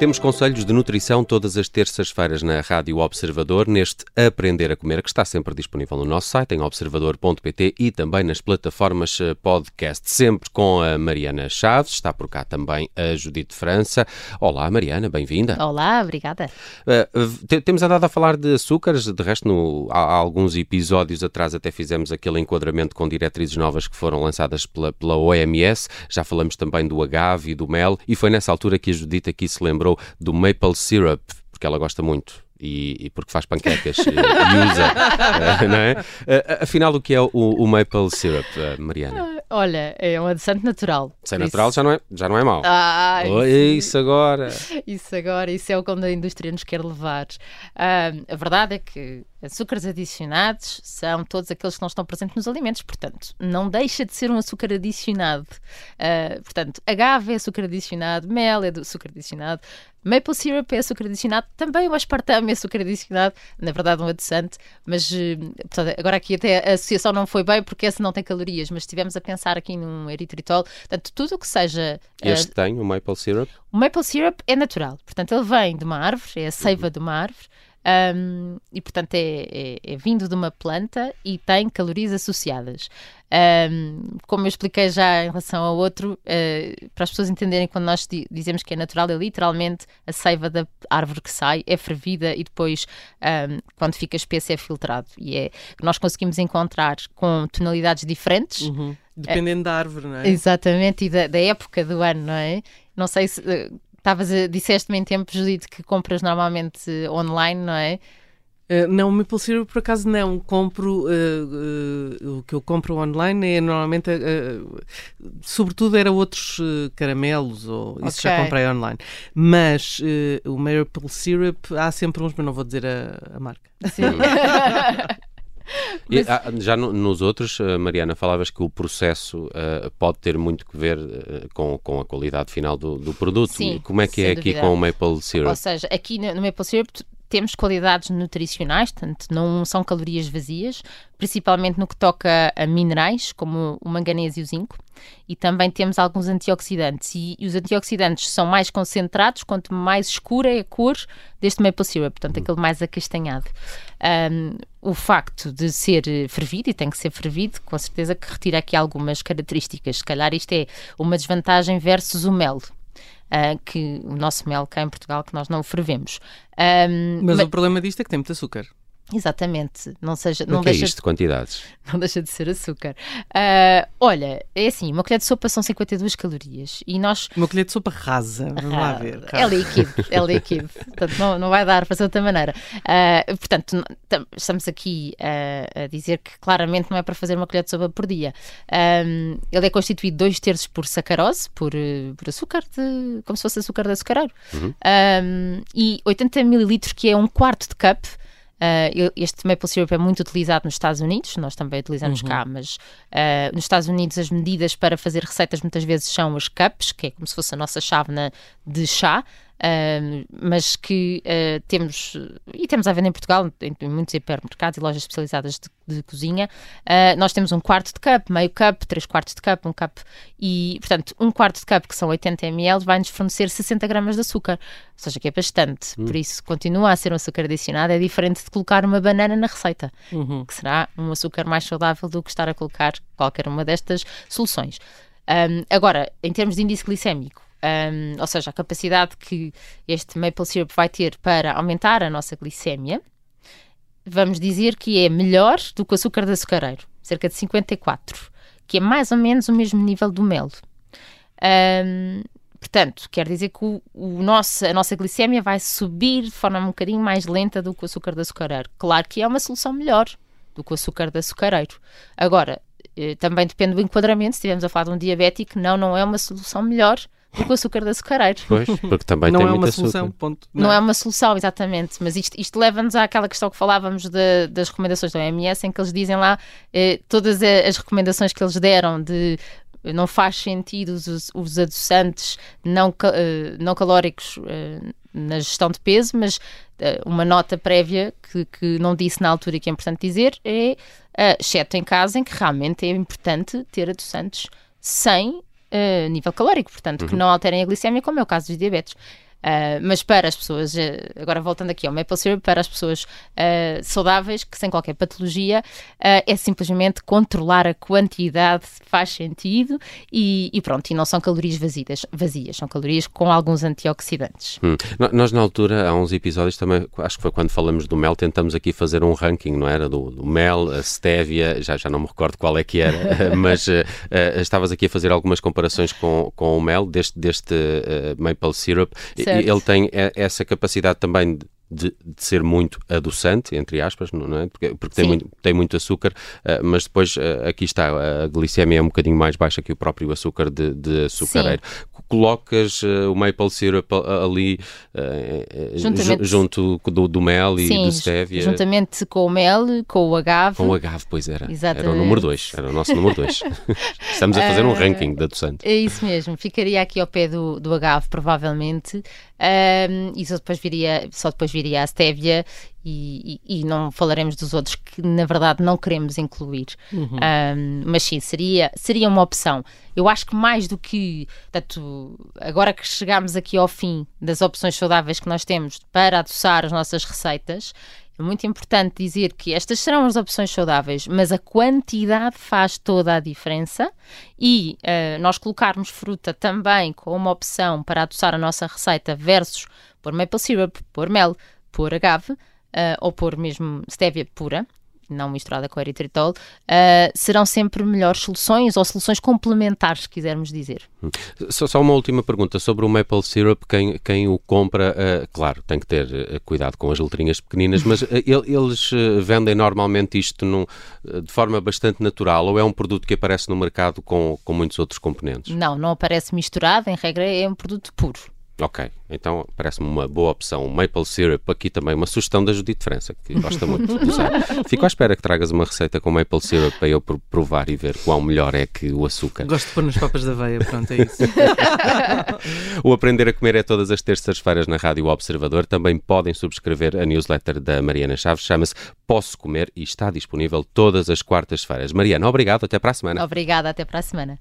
Temos conselhos de nutrição todas as terças-feiras na Rádio Observador, neste Aprender a Comer, que está sempre disponível no nosso site, em observador.pt e também nas plataformas eh, podcast. Sempre com a Mariana Chaves, está por cá também a Judite França. Olá, Mariana, bem-vinda. Olá, obrigada. Uh, temos andado a falar de açúcares, de resto, no, há, há, alguns episódios atrás até fizemos aquele enquadramento com diretrizes novas que foram lançadas pela, pela OMS. Já falamos também do agave e do mel, e foi nessa altura que a Judite aqui se lembrou do maple syrup, porque ela gosta muito. E, e, porque faz panquecas e, usa, uh, não é? Uh, afinal, o que é o, o maple syrup, Mariana? Olha, é um adoçante natural. Se é natural, isso... já não é, já não é mau. Ah, oh, isso, agora. Isso agora, isso é o como a indústria nos quer levar. a verdade é que açúcares adicionados são todos aqueles que não estão presentes nos alimentos, portanto, não deixa de ser um açúcar adicionado. Uh, portanto, agave é açúcar adicionado, mel é açúcar adicionado, maple syrup é açúcar adicionado, também o aspartame é açúcar adicionado, na verdade um adoçante, mas uh, portanto, agora aqui até a associação não foi bem porque esse não tem calorias, mas estivemos a pensar aqui num eritritol, portanto, tudo o que seja... Uh, este tem, o maple syrup? O maple syrup é natural, portanto, ele vem de uma árvore, é a seiva uhum. de uma árvore, um, e portanto é, é, é, vindo de uma planta e tem calorias associadas. Um, como eu expliquei já em relação ao outro, uh, para as pessoas entenderem quando nós dizemos que é natural, é literalmente a seiva da árvore que sai, é fervida e depois, um, quando fica espesso, é filtrado. E é nós conseguimos encontrar com tonalidades diferentes. Uhum. Dependendo uh, da árvore, não é? Exatamente, e da, da, época do ano, não é? Não sei se. Uh, Estavas a, disseste-me em tempo, Judite, que compras normalmente online, não é? Uh, não, o Maple Syrup por acaso não. Compro, uh, uh, o que eu compro online é normalmente, sobretudo era outros caramelos, ou isso okay. já comprei online. Mas o Maple Syrup há sempre uns, mas não vou dizer a, a marca. Sim. Mas... E, ah, já no, nos outros, uh, Mariana, falavas que o processo uh, pode ter muito que ver uh, com, com a qualidade final do, do produto. Sim, Como é que é aqui com o Maple Syrup? Ou seja, aqui no, no Maple Syrup temos qualidades nutricionais, portanto, não são calorias vazias, principalmente no que toca a minerais, como o manganês e o zinco, e também temos alguns antioxidantes. E, e os antioxidantes são mais concentrados quanto mais escura é a cor deste maple syrup, portanto, uhum. aquele mais acastanhado. Um, o facto de ser fervido, e tem que ser fervido, com certeza que retira aqui algumas características. Se calhar isto é uma desvantagem versus o mel uh, que o nosso mel cá em Portugal, que nós não fervemos. Um, mas, mas, o problema disto é que tem muito açúcar. Exatamente, não seja, não deixa é isto de quantidades. Não deixa de ser açúcar. Uh, olha, é assim, uma colher de sopa são 52 calorias e nós uma colher de sopa rasa, vamos lá ver. É líquido, é líquido, portanto não, não vai dar para ser de outra maneira. Uh, portanto, estamos aqui uh, a dizer que claramente não é para fazer uma colher de sopa por dia. Um, ele é constituído dois terços por sacarose, por, por açúcar, de, como se fosse açúcar de açucareiro, uhum. um, e 80 mililitros, que é um quarto de cup Uh, este maple syrup é muito utilizado nos Estados Unidos, nós também utilizamos uhum. cá, mas uh, nos Estados Unidos as medidas para fazer receitas muitas vezes são as cups, que é como se fosse a nossa chávena de chá, Uh, mas que uh, temos, e temos à venda em Portugal, em, em muitos hipermercados e lojas especializadas de, de cozinha, uh, nós temos um quarto de cup, meio cup, três quartos de cup, um cup, e portanto, um quarto de cup, que são 80 ml, vai-nos fornecer 60 gramas de açúcar, ou seja, que é bastante, hum. por isso continua a ser um açúcar adicionado, é diferente de colocar uma banana na receita, uhum. que será um açúcar mais saudável do que estar a colocar qualquer uma destas soluções. Um, agora, em termos de índice glicémico, um, ou seja, a capacidade que este maple syrup vai ter para aumentar a nossa glicémia, vamos dizer que é melhor do que o açúcar de açucareiro, cerca de 54, que é mais ou menos o mesmo nível do mel. Um, portanto, quer dizer que o, o nosso, a nossa glicémia vai subir de forma um bocadinho mais lenta do que o açúcar de açucareiro. Claro que é uma solução melhor do que o açúcar de açucareiro. Agora, eh, também depende do enquadramento. Se estivermos a falar de um diabético, não, não é uma solução melhor do que o açúcar de açucareiro. Pois, porque também não tem é uma solução, ponto. Não. não. é uma solução, exatamente, mas isto, isto leva-nos àquela questão que falávamos de, das recomendações da OMS, em que eles dizem lá eh, todas as recomendações que eles deram de não faz sentido os, os adoçantes não, uh, não calóricos uh, na gestão de peso, mas uh, uma nota prévia que, que não disse na altura que é importante dizer é, exceto em casos em que realmente é importante ter adoçantes sem uh, nível calórico, portanto, uhum. que não alterem a glicemia, como é o caso dos diabetes. Uh, mas para as pessoas, uh, agora voltando aqui ao maple syrup, para as pessoas uh, saudáveis, que sem qualquer patologia, é simplesmente controlar a quantidade, faz sentido, e, e, pronto, e não são calorias vazias, vazias são calorias com alguns antioxidantes. Hum. Nós, na altura, há uns episódios também, acho que foi quando falamos do mel, tentamos aqui fazer um ranking, não era? Do, do mel, a stevia, já, já não me recordo qual é que era, mas estavas aqui a fazer algumas comparações com, com o mel deste, deste maple syrup. Certo. Ele tem essa capacidade também de de, de, ser muito adoçante, entre aspas, não é? Porque, porque tem, muito, tem muito açúcar, uh, mas depois uh, aqui está, a glicemia é um bocadinho mais baixa que o próprio açúcar de, de açucareiro. Sim. Colocas uh, o maple syrup ali junto do, do, mel e Sim, do stevia. Juntamente com o mel, com o agave. Com o agave, pois era. Exatamente. Era o número 2, era o nosso número 2. Estamos a fazer um ranking de adoçante. É isso mesmo, ficaria aqui ao pé do, do agave, provavelmente. Um, e só depois viria, só depois viria a stevia e, e, e, não falaremos dos outros que na verdade não queremos incluir. Uhum. Um, mas sim, seria, seria uma opção. Eu acho que mais do que tanto, agora que chegamos aqui ao fim das opções saudáveis que nós temos para adoçar as nossas receitas, é muito importante dizer que estas serão as opções saudáveis, mas a quantidade faz toda a diferença e uh, nós colocarmos fruta também como uma opção para adoçar a nossa receita versus pôr maple syrup, pôr mel, pôr agave uh, ou pôr mesmo stevia pura, não misturada com eritritol, uh, serão sempre melhores soluções ou soluções complementares, se quisermos dizer. Hum. Só, só uma última pergunta sobre o maple syrup. Quem, quem o compra, uh, claro, tem que ter uh, cuidado com as letrinhas pequeninas, mas eles vendem normalmente isto num, de forma bastante natural ou é um produto que aparece no mercado com, com muitos outros componentes? Não, não aparece misturado, em regra é um produto puro. Ok, então parece-me uma boa opção. Maple syrup, aqui também uma sugestão da Judite França, que gosta muito de usar. Fico à espera que tragas uma receita com maple syrup para eu provar e ver qual melhor é que o açúcar. Gosto de pôr nas papas da aveia, pronto, é isso. o Aprender a Comer é todas as terças-feiras na Rádio Observador. Também podem subscrever a newsletter da Mariana Chaves, chama-se Posso Comer e está disponível todas as quartas-feiras. Mariana, obrigado, até para a semana. Obrigada, até para a semana.